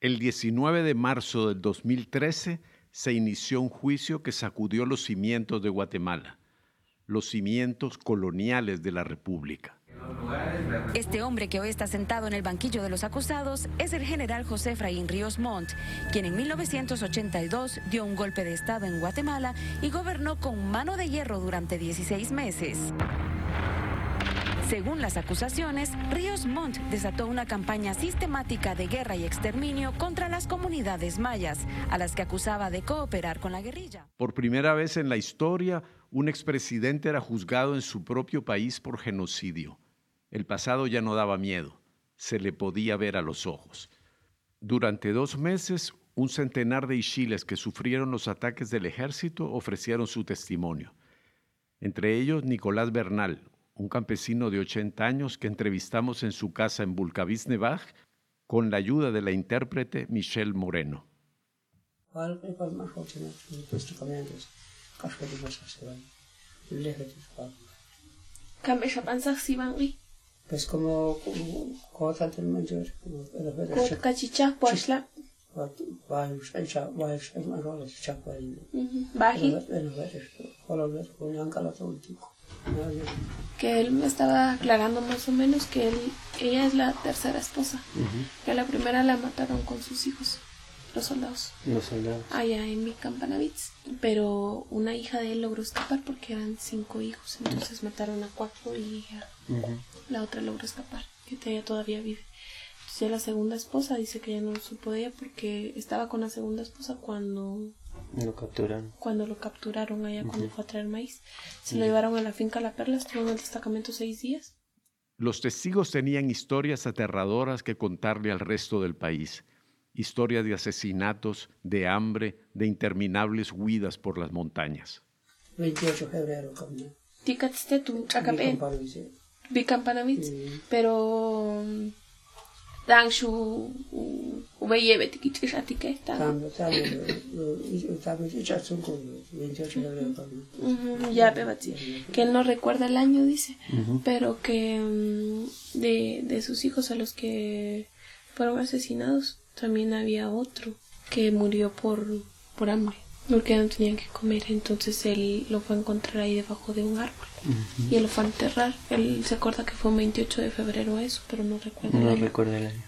El 19 de marzo del 2013 se inició un juicio que sacudió los cimientos de Guatemala, los cimientos coloniales de la República. Este hombre que hoy está sentado en el banquillo de los acusados es el general José Efraín Ríos Montt, quien en 1982 dio un golpe de Estado en Guatemala y gobernó con mano de hierro durante 16 meses. Según las acusaciones, Ríos Montt desató una campaña sistemática de guerra y exterminio contra las comunidades mayas, a las que acusaba de cooperar con la guerrilla. Por primera vez en la historia, un expresidente era juzgado en su propio país por genocidio. El pasado ya no daba miedo, se le podía ver a los ojos. Durante dos meses, un centenar de ishiles que sufrieron los ataques del ejército ofrecieron su testimonio. Entre ellos, Nicolás Bernal, un campesino de 80 años que entrevistamos en su casa en Vulcavisnebach con la ayuda de la intérprete Michelle Moreno. Pues como Que él me estaba aclarando más o menos que él, ella es la tercera esposa. Que la primera la mataron con sus hijos, los soldados. Los soldados. Allá en mi Campanavits. Pero una hija de él logró escapar porque eran cinco hijos. Entonces mataron a cuatro y la otra logró escapar, que ella todavía vive. Entonces ya la segunda esposa dice que ya no lo supo de ella porque estaba con la segunda esposa cuando lo capturaron. Cuando lo capturaron allá cuando fue a traer maíz. Se lo llevaron a la finca La Perla, estuvo en el destacamento seis días. Los testigos tenían historias aterradoras que contarle al resto del país. Historias de asesinatos, de hambre, de interminables huidas por las montañas. 28 de febrero, Bicampanavits, pero dan su ubeyebe tikichiratique ya que él no recuerda el año dice pero que mm, de, de sus hijos a los que fueron asesinados también había otro que murió por por hambre porque no tenían que comer entonces él lo fue a encontrar ahí debajo de un árbol y él lo fue a enterrar. Él se acuerda que fue un 28 de febrero eso, pero no recuerda no el año. recuerda el año.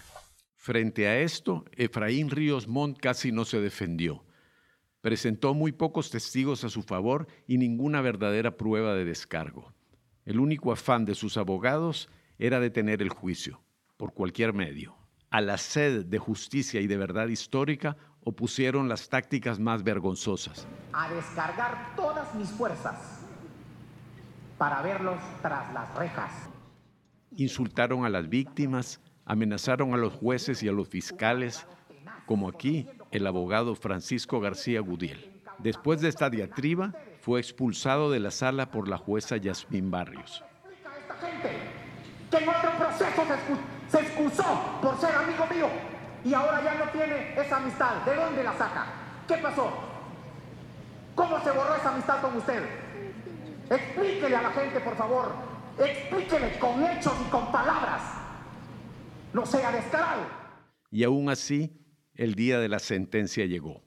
Frente a esto, Efraín Ríos Montt casi no se defendió. Presentó muy pocos testigos a su favor y ninguna verdadera prueba de descargo. El único afán de sus abogados era detener el juicio, por cualquier medio. A la sed de justicia y de verdad histórica opusieron las tácticas más vergonzosas. A descargar todas mis fuerzas para verlos tras las rejas. Insultaron a las víctimas, amenazaron a los jueces y a los fiscales, como aquí el abogado Francisco García Gudiel. Después de esta diatriba, fue expulsado de la sala por la jueza Yasmín Barrios. Se excusó por ser amigo mío y ahora ya no tiene esa amistad. ¿De dónde la saca? ¿Qué pasó? ¿Cómo se borró esa amistad con usted? Explíquele a la gente, por favor. Explíquele con hechos y con palabras. No sea descarado. Y aún así, el día de la sentencia llegó.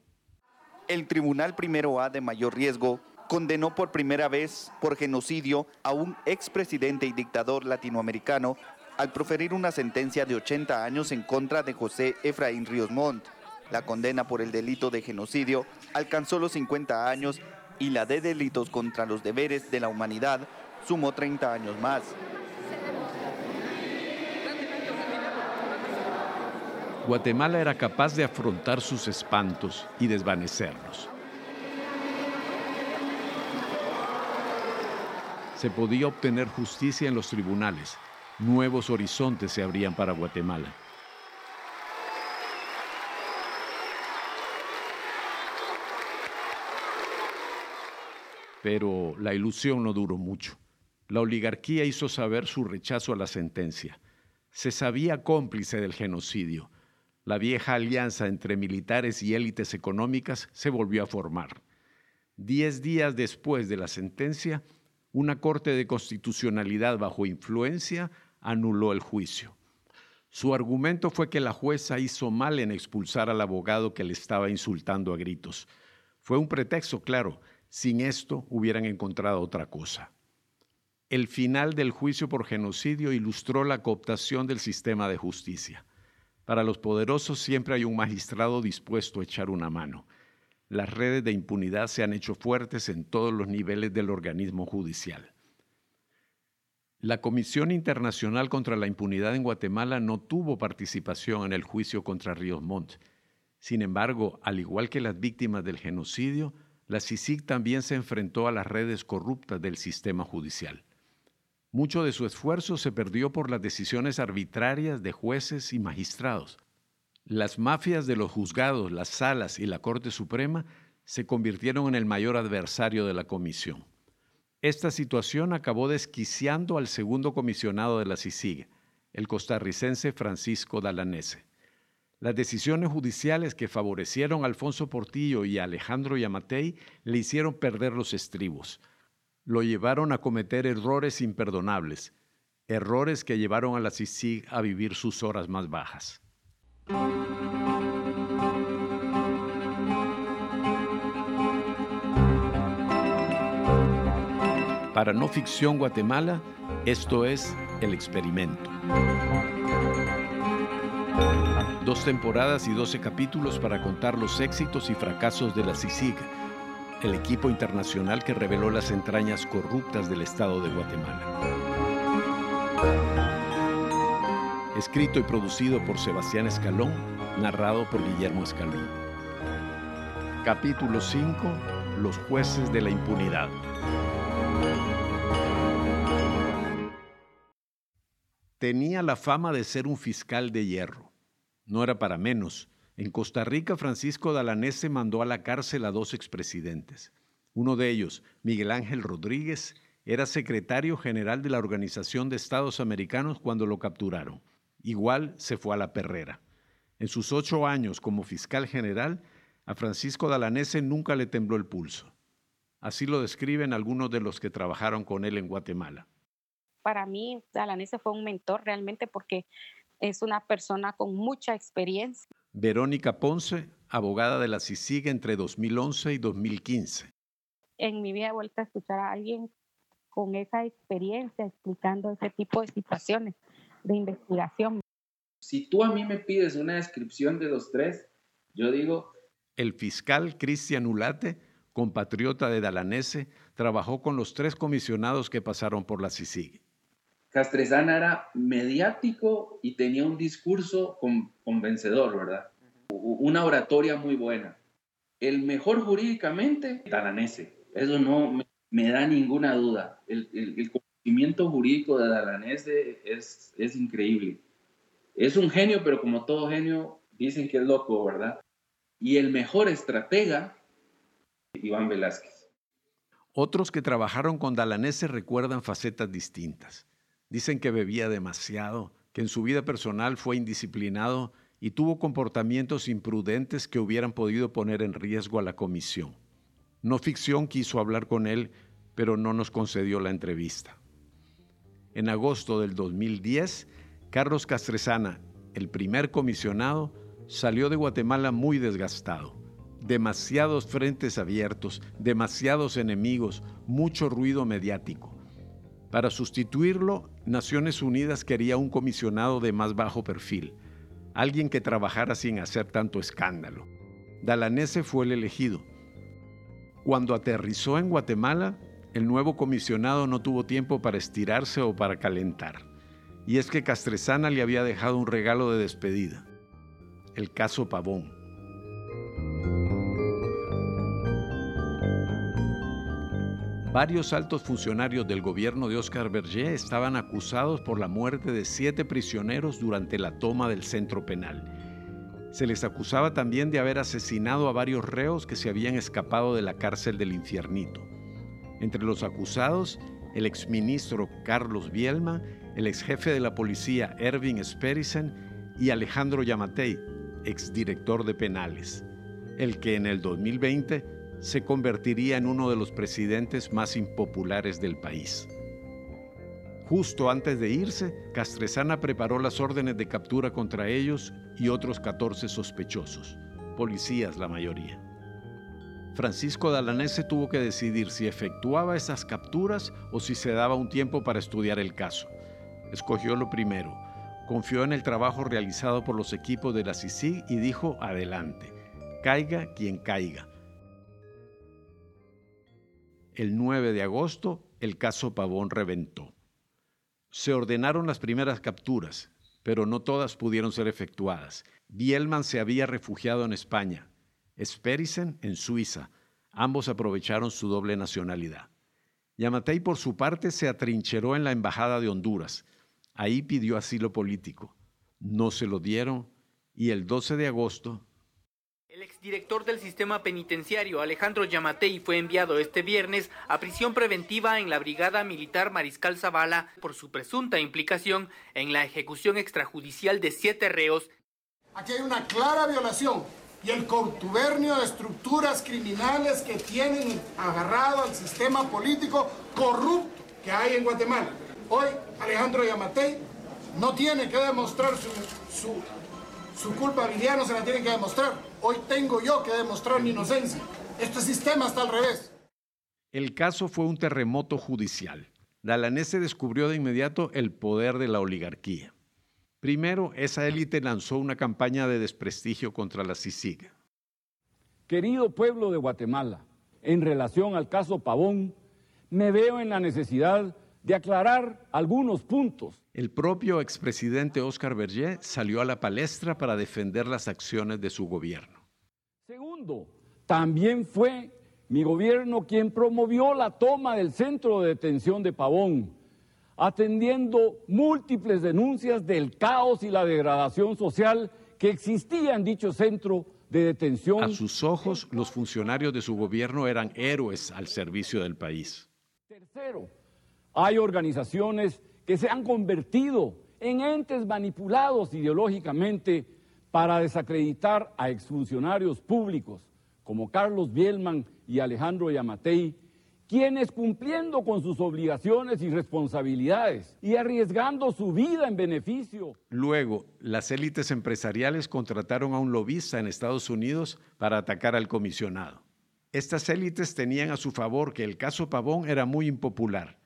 El Tribunal Primero A de mayor riesgo condenó por primera vez por genocidio a un expresidente y dictador latinoamericano al proferir una sentencia de 80 años en contra de José Efraín Ríos Montt. La condena por el delito de genocidio alcanzó los 50 años y la de delitos contra los deberes de la humanidad sumó 30 años más. Guatemala era capaz de afrontar sus espantos y desvanecerlos. Se podía obtener justicia en los tribunales. Nuevos horizontes se abrían para Guatemala. Pero la ilusión no duró mucho. La oligarquía hizo saber su rechazo a la sentencia. Se sabía cómplice del genocidio. La vieja alianza entre militares y élites económicas se volvió a formar. Diez días después de la sentencia, una Corte de Constitucionalidad bajo influencia anuló el juicio. Su argumento fue que la jueza hizo mal en expulsar al abogado que le estaba insultando a gritos. Fue un pretexto, claro. Sin esto hubieran encontrado otra cosa. El final del juicio por genocidio ilustró la cooptación del sistema de justicia. Para los poderosos siempre hay un magistrado dispuesto a echar una mano. Las redes de impunidad se han hecho fuertes en todos los niveles del organismo judicial. La Comisión Internacional contra la Impunidad en Guatemala no tuvo participación en el juicio contra Ríos Montt. Sin embargo, al igual que las víctimas del genocidio, la CICIG también se enfrentó a las redes corruptas del sistema judicial. Mucho de su esfuerzo se perdió por las decisiones arbitrarias de jueces y magistrados. Las mafias de los juzgados, las salas y la Corte Suprema se convirtieron en el mayor adversario de la comisión. Esta situación acabó desquiciando al segundo comisionado de la CICIG, el costarricense Francisco Dalanese. Las decisiones judiciales que favorecieron a Alfonso Portillo y a Alejandro Yamatei le hicieron perder los estribos. Lo llevaron a cometer errores imperdonables, errores que llevaron a la CICIG a vivir sus horas más bajas. Para No Ficción Guatemala, esto es El Experimento. Dos temporadas y doce capítulos para contar los éxitos y fracasos de la CICIG, el equipo internacional que reveló las entrañas corruptas del Estado de Guatemala. Escrito y producido por Sebastián Escalón, narrado por Guillermo Escalón. Capítulo 5. Los jueces de la impunidad. Tenía la fama de ser un fiscal de hierro. No era para menos. En Costa Rica, Francisco Dalanese mandó a la cárcel a dos expresidentes. Uno de ellos, Miguel Ángel Rodríguez, era secretario general de la Organización de Estados Americanos cuando lo capturaron. Igual se fue a la perrera. En sus ocho años como fiscal general, a Francisco Dalanese nunca le tembló el pulso. Así lo describen algunos de los que trabajaron con él en Guatemala para mí Dalanese fue un mentor realmente porque es una persona con mucha experiencia. Verónica Ponce, abogada de la CICIG entre 2011 y 2015. En mi vida he vuelto a escuchar a alguien con esa experiencia explicando ese tipo de situaciones de investigación. Si tú a mí me pides una descripción de los tres, yo digo... El fiscal Cristian Ulate, compatriota de Dalanese, trabajó con los tres comisionados que pasaron por la CICIG. Castresana era mediático y tenía un discurso convencedor, ¿verdad? Una oratoria muy buena. El mejor jurídicamente, Dalanese. Eso no me, da ninguna duda. El, conocimiento jurídico de Dalanese es, es increíble. Es un genio, pero como todo genio, dicen que es loco, ¿verdad? Y el mejor estratega, Iván Velázquez. Otros que trabajaron con Dalanese recuerdan facetas distintas. Dicen que bebía demasiado, que en su vida personal fue indisciplinado y tuvo comportamientos imprudentes que hubieran podido poner en riesgo a la comisión. No ficción quiso hablar con él, pero no nos concedió la entrevista. En agosto del 2010, Carlos Castresana, el primer comisionado, salió de Guatemala muy desgastado. Demasiados frentes abiertos, demasiados enemigos, mucho ruido mediático. Para sustituirlo, Naciones Unidas quería un comisionado de más bajo perfil, alguien que trabajara sin hacer tanto escándalo. Dalanese fue el elegido. Cuando aterrizó en Guatemala, el nuevo comisionado no tuvo tiempo para estirarse o para calentar. Y es que Castresana le había dejado un regalo de despedida, el caso Pavón. Varios altos funcionarios del gobierno de Oscar Berger estaban acusados por la muerte de siete prisioneros durante la toma del centro penal. Se les acusaba también de haber asesinado a varios reos que se habían escapado de la cárcel del infiernito. Entre los acusados, el exministro Carlos Bielma, el exjefe de la policía Ervin Sperisen y Alejandro Yamatei, exdirector de penales, el que en el 2020 se convertiría en uno de los presidentes más impopulares del país. Justo antes de irse, Castresana preparó las órdenes de captura contra ellos y otros 14 sospechosos, policías la mayoría. Francisco Dalanese tuvo que decidir si efectuaba esas capturas o si se daba un tiempo para estudiar el caso. Escogió lo primero, confió en el trabajo realizado por los equipos de la CICIG y dijo adelante, caiga quien caiga. El 9 de agosto, el caso Pavón reventó. Se ordenaron las primeras capturas, pero no todas pudieron ser efectuadas. Bielman se había refugiado en España, Sperisen en Suiza. Ambos aprovecharon su doble nacionalidad. Yamatei, por su parte, se atrincheró en la Embajada de Honduras. Ahí pidió asilo político. No se lo dieron y el 12 de agosto el exdirector del sistema penitenciario Alejandro Yamatei fue enviado este viernes a prisión preventiva en la Brigada Militar Mariscal Zavala por su presunta implicación en la ejecución extrajudicial de siete reos. Aquí hay una clara violación y el contubernio de estructuras criminales que tienen agarrado al sistema político corrupto que hay en Guatemala. Hoy Alejandro Yamatei no tiene que demostrar su, su, su culpabilidad, no se la tiene que demostrar Hoy tengo yo que demostrar mi inocencia. Este sistema está al revés. El caso fue un terremoto judicial. Dalanese descubrió de inmediato el poder de la oligarquía. Primero, esa élite lanzó una campaña de desprestigio contra la CICIG. Querido pueblo de Guatemala, en relación al caso Pavón, me veo en la necesidad de aclarar algunos puntos. El propio expresidente Oscar Berger salió a la palestra para defender las acciones de su gobierno. Segundo, también fue mi gobierno quien promovió la toma del centro de detención de Pavón, atendiendo múltiples denuncias del caos y la degradación social que existía en dicho centro de detención. A sus ojos, los funcionarios de su gobierno eran héroes al servicio del país. Tercero, hay organizaciones que se han convertido en entes manipulados ideológicamente para desacreditar a exfuncionarios públicos como Carlos Bielman y Alejandro Yamatei, quienes cumpliendo con sus obligaciones y responsabilidades y arriesgando su vida en beneficio. Luego, las élites empresariales contrataron a un lobista en Estados Unidos para atacar al comisionado. Estas élites tenían a su favor que el caso Pavón era muy impopular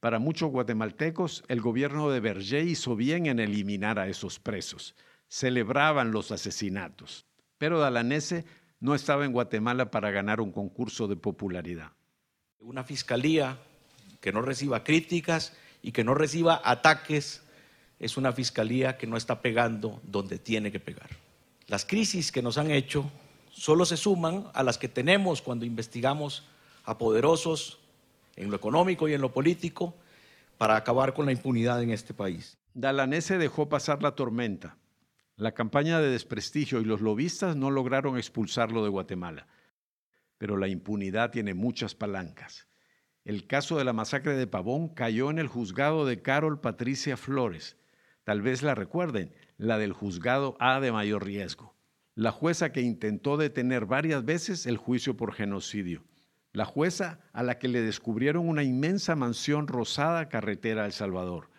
para muchos guatemaltecos, el gobierno de Berger hizo bien en eliminar a esos presos. Celebraban los asesinatos. Pero Dalanese no estaba en Guatemala para ganar un concurso de popularidad. Una fiscalía que no reciba críticas y que no reciba ataques es una fiscalía que no está pegando donde tiene que pegar. Las crisis que nos han hecho solo se suman a las que tenemos cuando investigamos a poderosos en lo económico y en lo político para acabar con la impunidad en este país. Dalanese dejó pasar la tormenta. La campaña de desprestigio y los lobistas no lograron expulsarlo de Guatemala. Pero la impunidad tiene muchas palancas. El caso de la masacre de Pavón cayó en el juzgado de Carol Patricia Flores. Tal vez la recuerden, la del juzgado A de mayor riesgo. La jueza que intentó detener varias veces el juicio por genocidio la jueza a la que le descubrieron una inmensa mansión rosada carretera a El Salvador.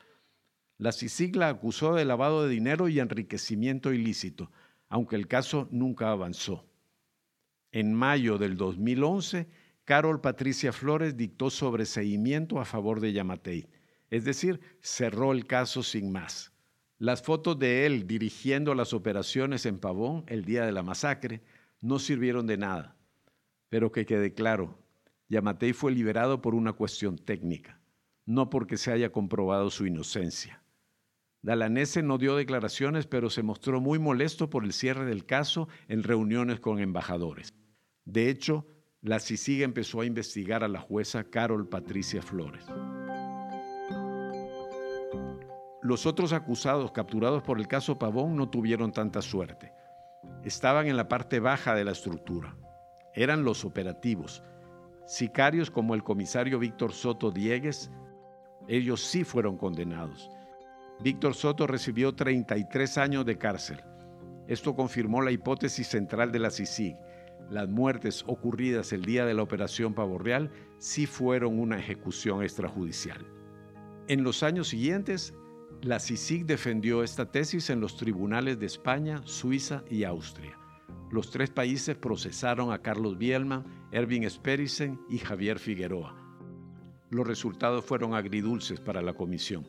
La CICIG la acusó de lavado de dinero y enriquecimiento ilícito, aunque el caso nunca avanzó. En mayo del 2011, Carol Patricia Flores dictó sobreseimiento a favor de Yamatei, es decir, cerró el caso sin más. Las fotos de él dirigiendo las operaciones en Pavón el día de la masacre no sirvieron de nada. Pero que quede claro, Yamatei fue liberado por una cuestión técnica, no porque se haya comprobado su inocencia. Dalanese no dio declaraciones, pero se mostró muy molesto por el cierre del caso en reuniones con embajadores. De hecho, la CICIG empezó a investigar a la jueza Carol Patricia Flores. Los otros acusados capturados por el caso Pavón no tuvieron tanta suerte. Estaban en la parte baja de la estructura eran los operativos. Sicarios como el comisario Víctor Soto Diegues, ellos sí fueron condenados. Víctor Soto recibió 33 años de cárcel. Esto confirmó la hipótesis central de la CICIG. Las muertes ocurridas el día de la operación Pavo Real sí fueron una ejecución extrajudicial. En los años siguientes, la CICIG defendió esta tesis en los tribunales de España, Suiza y Austria. Los tres países procesaron a Carlos Bielman, Erwin Sperisen y Javier Figueroa. Los resultados fueron agridulces para la comisión.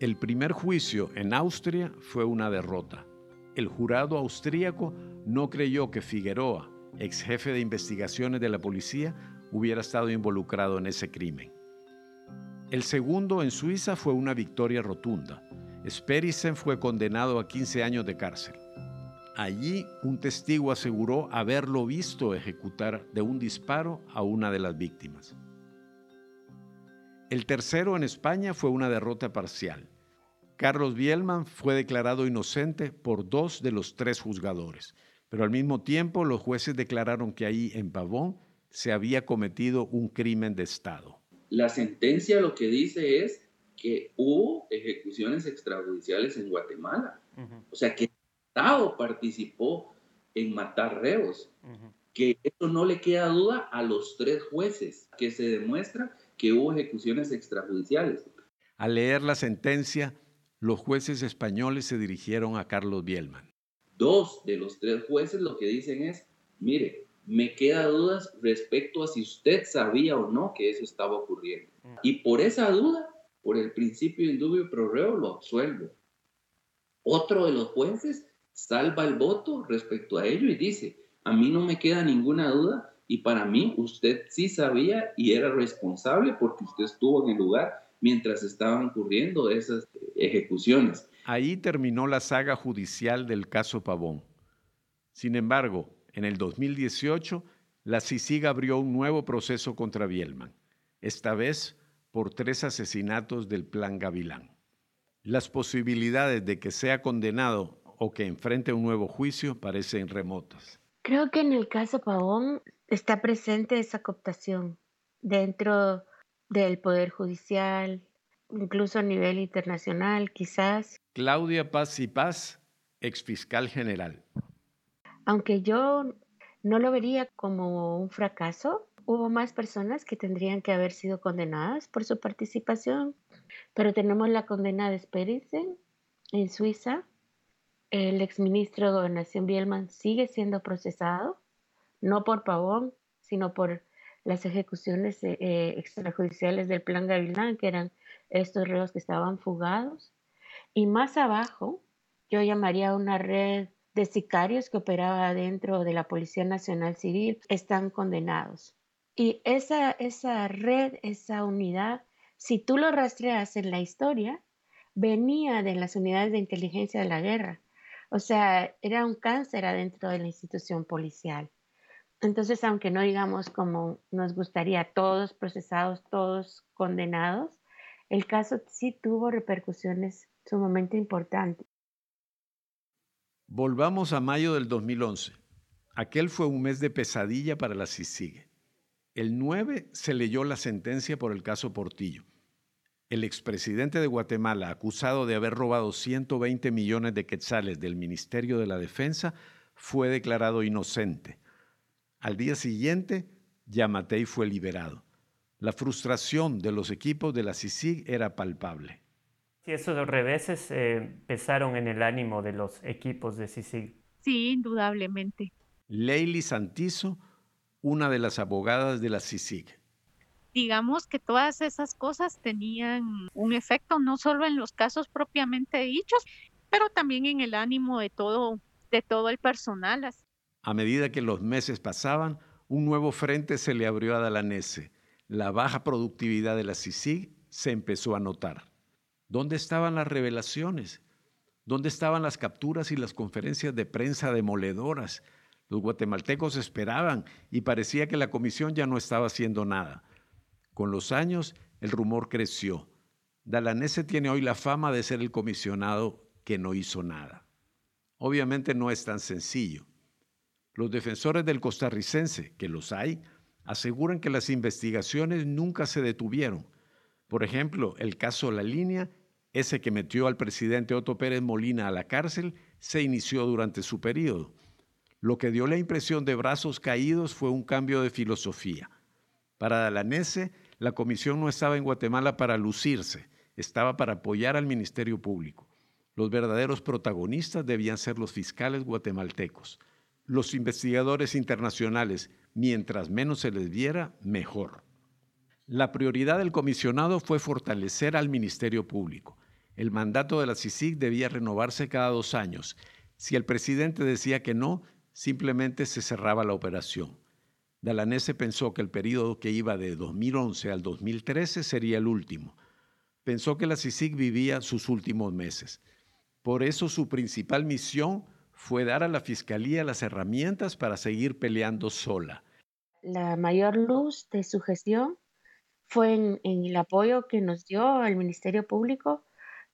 El primer juicio en Austria fue una derrota. El jurado austríaco no creyó que Figueroa, ex jefe de investigaciones de la policía, hubiera estado involucrado en ese crimen. El segundo en Suiza fue una victoria rotunda. Sperisen fue condenado a 15 años de cárcel. Allí un testigo aseguró haberlo visto ejecutar de un disparo a una de las víctimas. El tercero en España fue una derrota parcial. Carlos Bielman fue declarado inocente por dos de los tres juzgadores, pero al mismo tiempo los jueces declararon que ahí en Pavón se había cometido un crimen de Estado. La sentencia lo que dice es que hubo ejecuciones extrajudiciales en Guatemala. O sea, que Estado participó en matar reos. Que eso no le queda duda a los tres jueces, que se demuestra que hubo ejecuciones extrajudiciales. Al leer la sentencia, los jueces españoles se dirigieron a Carlos Bielman. Dos de los tres jueces lo que dicen es, mire, me queda dudas respecto a si usted sabía o no que eso estaba ocurriendo. Y por esa duda, por el principio indubio pro reo, lo absuelvo. Otro de los jueces salva el voto respecto a ello y dice, a mí no me queda ninguna duda y para mí usted sí sabía y era responsable porque usted estuvo en el lugar mientras estaban ocurriendo esas ejecuciones. Ahí terminó la saga judicial del caso Pavón. Sin embargo, en el 2018, la CICIG abrió un nuevo proceso contra Bielman, esta vez por tres asesinatos del Plan Gavilán. Las posibilidades de que sea condenado o que enfrente un nuevo juicio parecen remotas. Creo que en el caso Pavón está presente esa cooptación dentro del Poder Judicial, incluso a nivel internacional, quizás. Claudia Paz y Paz, exfiscal general. Aunque yo no lo vería como un fracaso, hubo más personas que tendrían que haber sido condenadas por su participación, pero tenemos la condena de Sperisen en Suiza. El exministro de Gobernación Bielman sigue siendo procesado, no por Pavón, sino por las ejecuciones eh, eh, extrajudiciales del Plan Gavilán, que eran estos reos que estaban fugados. Y más abajo, yo llamaría una red de sicarios que operaba dentro de la Policía Nacional Civil están condenados. Y esa, esa red, esa unidad, si tú lo rastreas en la historia, venía de las unidades de inteligencia de la guerra. O sea, era un cáncer adentro de la institución policial. Entonces, aunque no digamos como nos gustaría todos procesados, todos condenados, el caso sí tuvo repercusiones sumamente importantes. Volvamos a mayo del 2011. Aquel fue un mes de pesadilla para la CICIG. El 9 se leyó la sentencia por el caso Portillo. El expresidente de Guatemala, acusado de haber robado 120 millones de quetzales del Ministerio de la Defensa, fue declarado inocente. Al día siguiente, Yamatei fue liberado. La frustración de los equipos de la CICIG era palpable. Sí, esos reveses eh, pesaron en el ánimo de los equipos de CICIG. Sí, indudablemente. Leili Santizo, una de las abogadas de la CICIG. Digamos que todas esas cosas tenían un efecto no solo en los casos propiamente dichos, pero también en el ánimo de todo, de todo el personal. A medida que los meses pasaban, un nuevo frente se le abrió a Dalanese. La baja productividad de la CICIG se empezó a notar. ¿Dónde estaban las revelaciones? ¿Dónde estaban las capturas y las conferencias de prensa demoledoras? Los guatemaltecos esperaban y parecía que la comisión ya no estaba haciendo nada. Con los años, el rumor creció. Dalanese tiene hoy la fama de ser el comisionado que no hizo nada. Obviamente no es tan sencillo. Los defensores del costarricense, que los hay, aseguran que las investigaciones nunca se detuvieron. Por ejemplo, el caso La Línea ese que metió al presidente Otto Pérez Molina a la cárcel se inició durante su periodo. Lo que dio la impresión de brazos caídos fue un cambio de filosofía. Para Dalanese, la comisión no estaba en Guatemala para lucirse, estaba para apoyar al Ministerio Público. Los verdaderos protagonistas debían ser los fiscales guatemaltecos. Los investigadores internacionales, mientras menos se les viera, mejor. La prioridad del comisionado fue fortalecer al Ministerio Público. El mandato de la CICIG debía renovarse cada dos años. Si el presidente decía que no, simplemente se cerraba la operación. Dalanese pensó que el periodo que iba de 2011 al 2013 sería el último. Pensó que la CICIG vivía sus últimos meses. Por eso su principal misión fue dar a la Fiscalía las herramientas para seguir peleando sola. La mayor luz de su gestión fue en, el apoyo que nos dio al Ministerio Público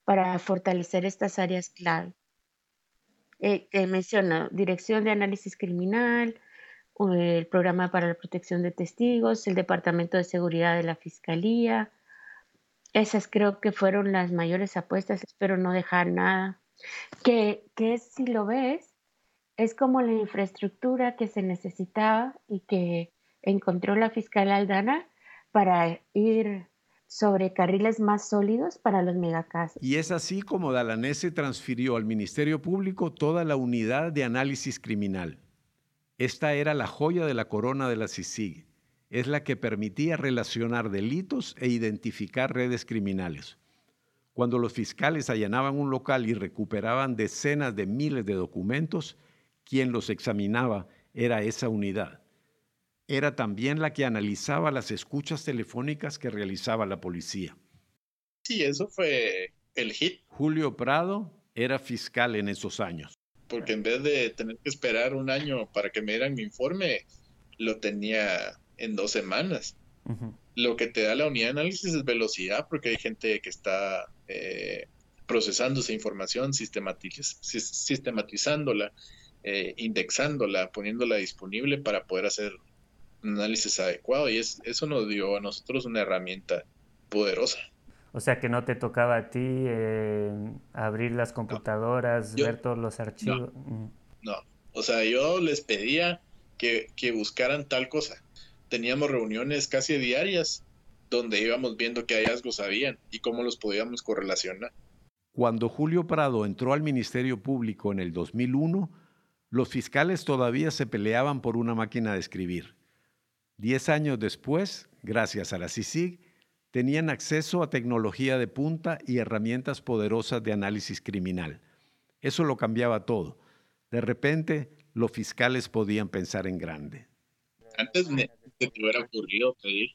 para fortalecer estas áreas clave. Eh, menciona Dirección de Análisis Criminal, el Programa para la Protección de Testigos, el Departamento de Seguridad de la Fiscalía. Esas creo que fueron las mayores apuestas, espero no dejar nada. Que, que si lo ves, es como la infraestructura que se necesitaba y que encontró la fiscal Aldana para ir sobre carriles más sólidos para los megacasos. Y es así como Dalanese transfirió al Ministerio Público toda la unidad de análisis criminal. Esta era la joya de la corona de la CICIG. Es la que permitía relacionar delitos e identificar redes criminales. Cuando los fiscales allanaban un local y recuperaban decenas de miles de documentos, quien los examinaba era esa unidad era también la que analizaba las escuchas telefónicas que realizaba la policía. Sí, eso fue el hit. Julio Prado era fiscal en esos años. Porque en vez de tener que esperar un año para que me dieran mi informe, lo tenía en dos semanas. Lo que te da la unidad de análisis es velocidad, porque hay gente que está eh, procesando esa información, sistematizándola, eh, indexándola, poniéndola disponible para poder hacer un análisis adecuado y es, eso nos dio a nosotros una herramienta poderosa. O sea que no te tocaba a ti eh, abrir las computadoras, ver todos los archivos. Mm. No, o sea, yo les pedía que, que buscaran tal cosa. Teníamos reuniones casi diarias donde íbamos viendo qué hallazgos habían y cómo los podíamos correlacionar. Cuando Julio Prado entró al Ministerio Público en el 2001, los fiscales todavía se peleaban por una máquina de escribir. Diez años después, gracias a la CICIG, tenían acceso a tecnología de punta y herramientas poderosas de análisis criminal. Eso lo cambiaba todo. De repente, los fiscales podían pensar en grande. Antes me, te hubiera ocurrido pedir,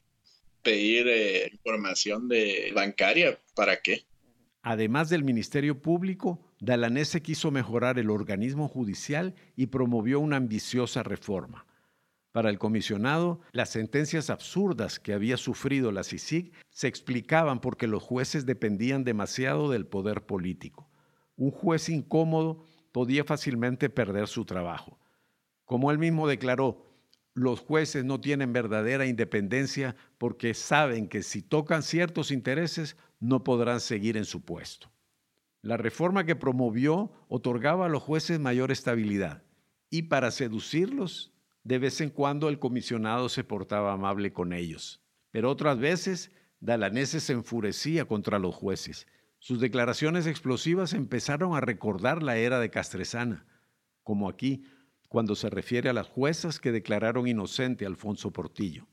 pedir eh, información de bancaria, ¿para qué? Además del Ministerio Público, Dalanese quiso mejorar el organismo judicial y promovió una ambiciosa reforma. Para el comisionado, las sentencias absurdas que había sufrido la CICIG se explicaban porque los jueces dependían demasiado del poder político. Un juez incómodo podía fácilmente perder su trabajo. Como él mismo declaró, los jueces no tienen verdadera independencia porque saben que si tocan ciertos intereses no podrán seguir en su puesto. La reforma que promovió otorgaba a los jueces mayor estabilidad y para seducirlos de vez en cuando el comisionado se portaba amable con ellos, pero otras veces Dalanese se enfurecía contra los jueces. Sus declaraciones explosivas empezaron a recordar la era de Castresana, como aquí, cuando se refiere a las juezas que declararon inocente a Alfonso Portillo.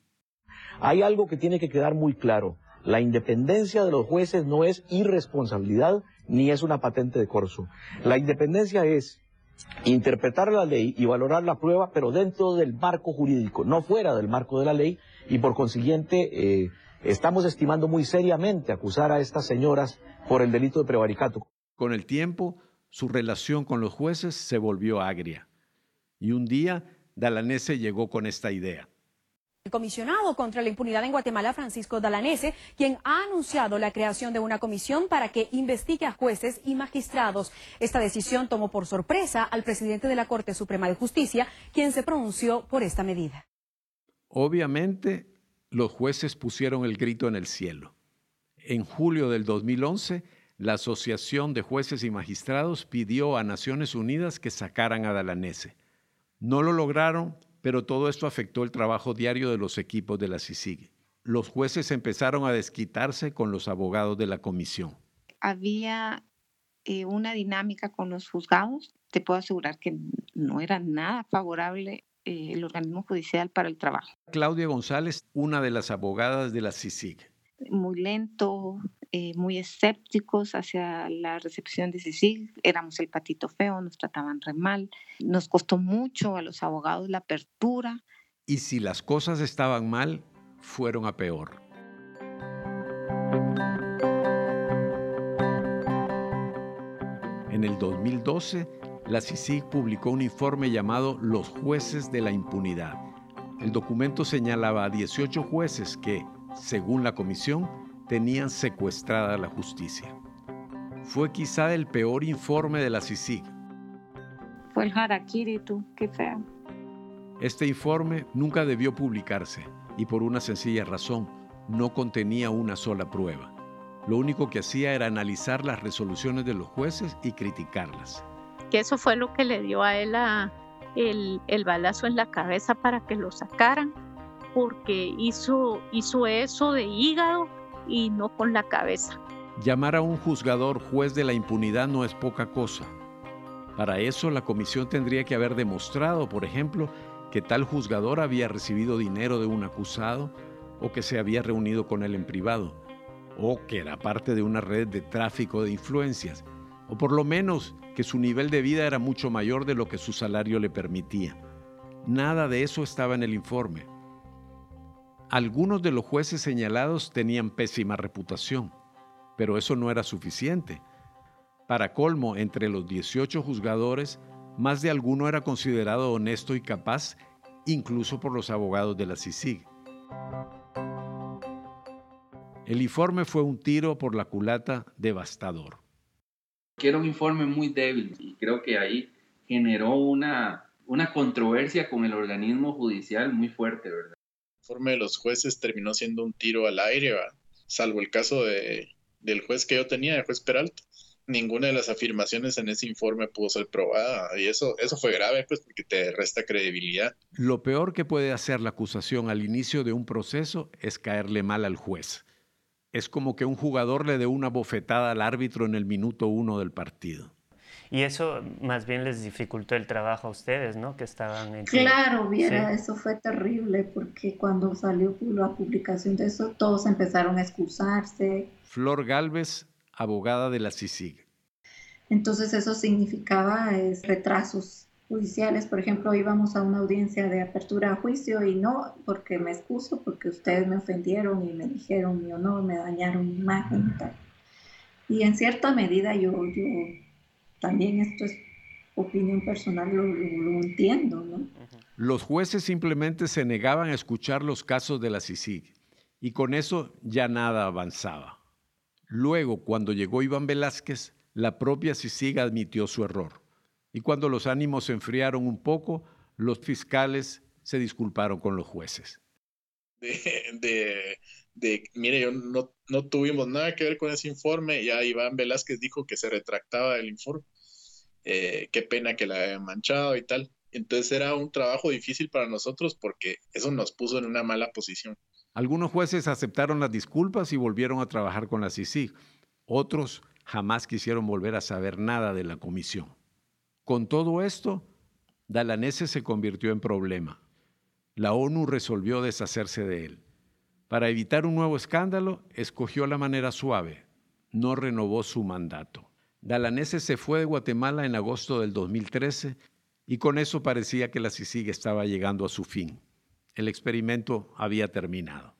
Hay algo que tiene que quedar muy claro. La independencia de los jueces no es irresponsabilidad ni es una patente de corso. La independencia es interpretar la ley y valorar la prueba, pero dentro del marco jurídico, no fuera del marco de la ley, y por consiguiente eh, estamos estimando muy seriamente acusar a estas señoras por el delito de prevaricato. Con el tiempo, su relación con los jueces se volvió agria. Y un día, Dalanese llegó con esta idea. El comisionado contra la impunidad en Guatemala, Francisco Dalanese, quien ha anunciado la creación de una comisión para que investigue a jueces y magistrados. Esta decisión tomó por sorpresa al presidente de la Corte Suprema de Justicia, quien se pronunció por esta medida. Obviamente, los jueces pusieron el grito en el cielo. En julio del 2011, la Asociación de Jueces y Magistrados pidió a Naciones Unidas que sacaran a Dalanese. No lo lograron pero todo esto afectó el trabajo diario de los equipos de la CICIG. los jueces empezaron a desquitarse con los abogados de la comisión. Había eh, una dinámica con los juzgados. Te puedo asegurar que no era nada favorable eh, el organismo judicial para el trabajo. Claudia González, una de las abogadas de la CICIG. Muy lento, eh, muy escépticos hacia la recepción de CICIG. Éramos el patito feo, nos trataban re mal. Nos costó mucho a los abogados la apertura. Y si las cosas estaban mal, fueron a peor. En el 2012, la CICIG publicó un informe llamado Los jueces de la impunidad. El documento señalaba a 18 jueces que, según la comisión, tenían secuestrada la justicia. Fue quizá el peor informe de la CICIG. Fue el harakiri, tú, qué feo. Este informe nunca debió publicarse y por una sencilla razón, no contenía una sola prueba. Lo único que hacía era analizar las resoluciones de los jueces y criticarlas. Que eso fue lo que le dio a él el, el, balazo en la cabeza para que lo sacaran, porque hizo, hizo eso de hígado y no con la cabeza. Llamar a un juzgador juez de la impunidad no es poca cosa. Para eso la comisión tendría que haber demostrado, por ejemplo, que tal juzgador había recibido dinero de un acusado o que se había reunido con él en privado, o que era parte de una red de tráfico de influencias, o por lo menos que su nivel de vida era mucho mayor de lo que su salario le permitía. Nada de eso estaba en el informe. Algunos de los jueces señalados tenían pésima reputación, pero eso no era suficiente. Para colmo, entre los 18 juzgadores más de alguno era considerado honesto y capaz, incluso por los abogados de la CICIG. El informe fue un tiro por la culata devastador. Era un informe muy débil y creo que ahí generó una, una controversia con el organismo judicial muy fuerte, ¿verdad? Informe de los jueces terminó siendo un tiro al aire, salvo el caso de, del juez que yo tenía, el juez Peralta ninguna de las afirmaciones en ese informe pudo ser probada y eso, eso fue grave pues porque te resta credibilidad. Lo peor que puede hacer la acusación al inicio de un proceso es caerle mal al juez. Es como que un jugador le dé una bofetada al árbitro en el minuto uno del partido. Y eso más bien les dificultó el trabajo a ustedes, ¿no? Que estaban en... Claro, viera, eso fue terrible porque cuando salió la publicación de eso, todos empezaron a excusarse. Flor Galvez abogada de la CICIG. Entonces eso significaba retrasos judiciales. Por ejemplo, íbamos a una audiencia de apertura a juicio y no porque me excuso, porque ustedes me ofendieron y me dijeron mi honor, me dañaron mi imagen y tal. Y en cierta medida yo, yo también esto es opinión personal, lo, lo entiendo, ¿no? Los jueces simplemente se negaban a escuchar los casos de la CICIG y con eso ya nada avanzaba. Luego, cuando llegó Iván Velázquez, la propia CICIG admitió su error. Y cuando los ánimos se enfriaron un poco, los fiscales se disculparon con los jueces. De, mire, yo no, no, tuvimos nada que ver con ese informe, ya Iván Velázquez dijo que se retractaba del informe, eh, qué pena que la haya manchado y tal. Entonces era un trabajo difícil para nosotros porque eso nos puso en una mala posición. Algunos jueces aceptaron las disculpas y volvieron a trabajar con la CICIG. Otros jamás quisieron volver a saber nada de la comisión. Con todo esto, Dalanese se convirtió en problema. La ONU resolvió deshacerse de él. Para evitar un nuevo escándalo, escogió la manera suave. No renovó su mandato. Dalanese se fue de Guatemala en agosto del 2013 y con eso parecía que la CICIG estaba llegando a su fin el experimento había terminado.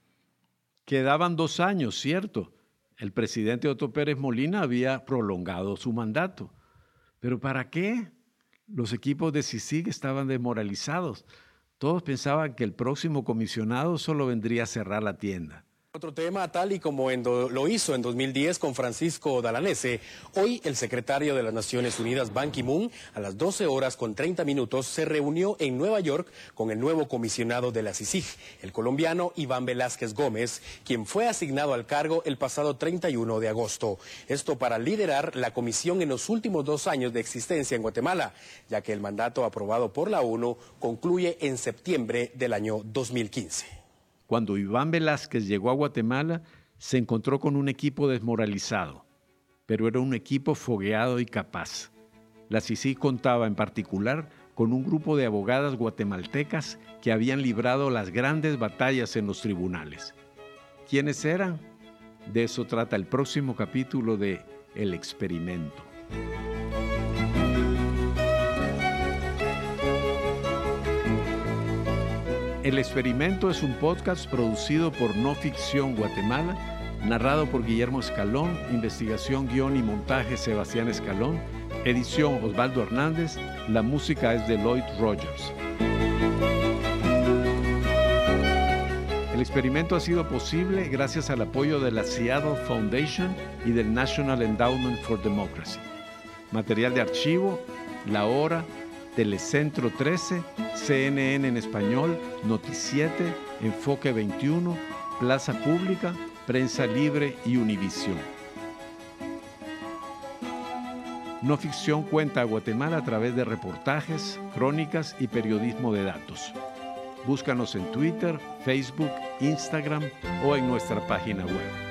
Quedaban dos años, cierto. El presidente Otto Pérez Molina había prolongado su mandato. ¿Pero para qué? Los equipos de CICIG estaban desmoralizados. Todos pensaban que el próximo comisionado solo vendría a cerrar la tienda. Otro tema, tal y como lo hizo en 2010 con Francisco Dalanese, hoy el secretario de las Naciones Unidas, Ban Ki-moon, a las 12 horas con 30 minutos, se reunió en Nueva York con el nuevo comisionado de la CICIG, el colombiano Iván Velázquez Gómez, quien fue asignado al cargo el pasado 31 de agosto. Esto para liderar la comisión en los últimos dos años de existencia en Guatemala, ya que el mandato aprobado por la ONU concluye en septiembre del año 2015. Cuando Iván Velázquez llegó a Guatemala, se encontró con un equipo desmoralizado, pero era un equipo fogueado y capaz. La CICI contaba en particular con un grupo de abogadas guatemaltecas que habían librado las grandes batallas en los tribunales. ¿Quiénes eran? De eso trata el próximo capítulo de El experimento. El experimento es un podcast producido por No Ficción Guatemala, narrado por Guillermo Escalón, investigación, guion y montaje Sebastián Escalón, edición Osvaldo Hernández, la música es de Lloyd Rogers. El experimento ha sido posible gracias al apoyo de la Seattle Foundation y del National Endowment for Democracy. Material de archivo, La Hora, Telecentro 13, CNN en español, Noticiete, Enfoque 21, Plaza Pública, Prensa Libre y Univisión. No ficción cuenta a Guatemala a través de reportajes, crónicas y periodismo de datos. Búscanos en Twitter, Facebook, Instagram o en nuestra página web.